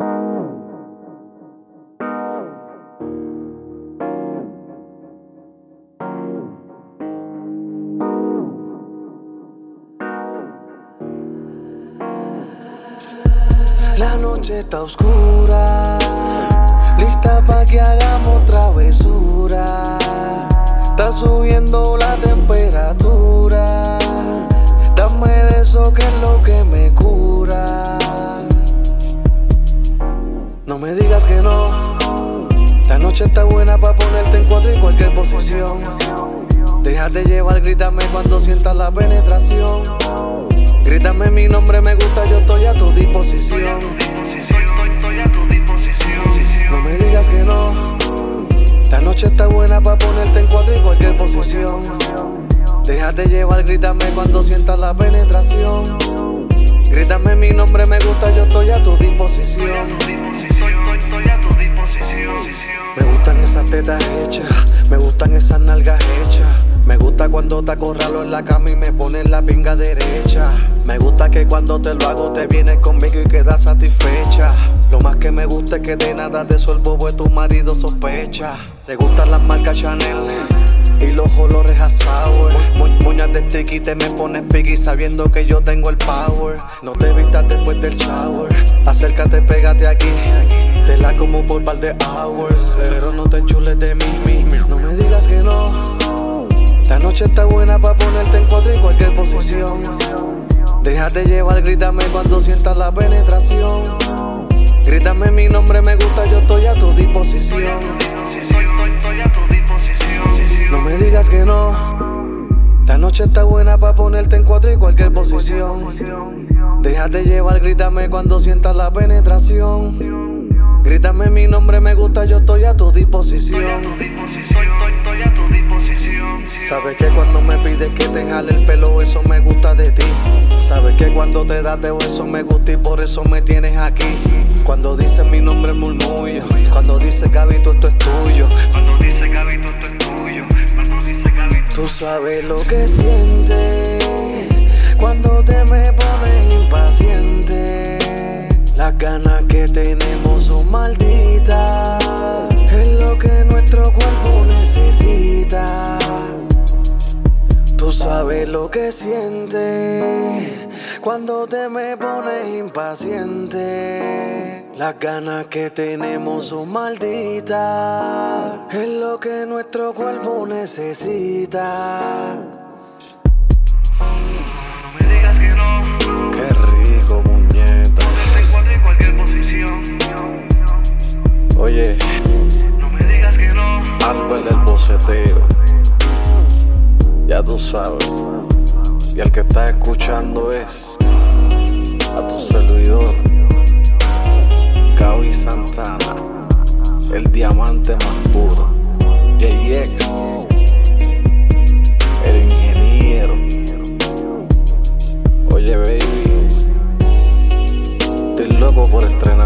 La noche está oscura, lista pa' que hagamos travesura. Grítame cuando sientas la penetración. Grítame mi nombre, me gusta, yo estoy a tu disposición. No me digas que no. La noche está buena para ponerte en cuatro y cualquier posición. Déjate llevar, grítame cuando sientas la penetración. Grítame mi nombre, me gusta, yo estoy a tu disposición. Me gustan esas nalgas hechas. Me gusta cuando te acorralo en la cama y me pones la pinga derecha. Me gusta que cuando te lo hago te vienes conmigo y quedas satisfecha. Lo más que me gusta es que de nada te el bobo tu marido sospecha. Te gustan las marcas Chanel y los olores a sour. Muñas de sticky te me pones piggy sabiendo que yo tengo el power. No te vistas después del shower. Acércate, pégate aquí. Te la como por par de hours. Pero no te enchules de mí. No me digas que no. La noche está buena para ponerte en cuatro y cualquier posición. Déjate llevar, grítame cuando sientas la penetración. Grítame mi nombre, me gusta, yo estoy a tu disposición. Digas que no. La noche está buena para ponerte en cuatro y cualquier posición. Déjate llevar, grítame cuando sientas la penetración. Grítame mi nombre, me gusta, yo estoy a tu disposición. Sabes que cuando me pides que te jale el pelo, eso me gusta de ti. Sabes que cuando te das de eso me gusta y por eso me tienes aquí. Cuando dices mi nombre murmullo, cuando dices Gabito esto es tuyo. Cuando dice Gabito esto es tuyo. Tú sabes lo que sientes cuando te me pones impaciente. Las ganas que tenemos son malditas. Es lo que nuestro cuerpo necesita. Tú sabes lo que sientes cuando te me pones impaciente. Las ganas que tenemos son malditas. Es lo que nuestro cuerpo necesita. No me digas que no. Qué rico, muñeca. Oye, No me digas que no. Albert del boceteo. Ya tú sabes. Y el que está escuchando es a tu servidor, Gaby Santana, el diamante más puro. JX, el ingeniero. Oye, baby, estoy loco por estrenarte.